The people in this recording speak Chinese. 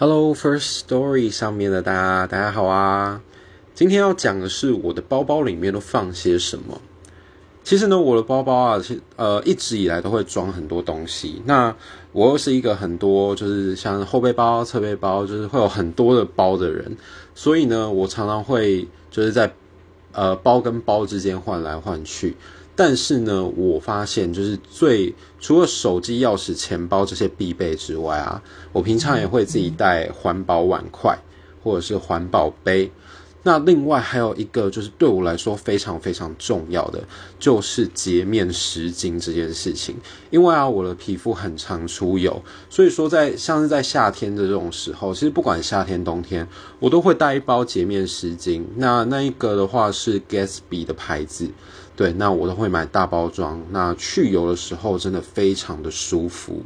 Hello, First Story 上面的大家，大家好啊！今天要讲的是我的包包里面都放些什么。其实呢，我的包包啊，其呃一直以来都会装很多东西。那我又是一个很多就是像后背包、侧背包，就是会有很多的包的人，所以呢，我常常会就是在呃包跟包之间换来换去。但是呢，我发现就是最除了手机、钥匙、钱包这些必备之外啊，我平常也会自己带环保碗筷或者是环保杯。那另外还有一个就是对我来说非常非常重要的，就是洁面湿巾这件事情。因为啊，我的皮肤很常出油，所以说在像是在夏天的这种时候，其实不管夏天冬天，我都会带一包洁面湿巾。那那一个的话是 Gatsby 的牌子。对，那我都会买大包装。那去油的时候真的非常的舒服。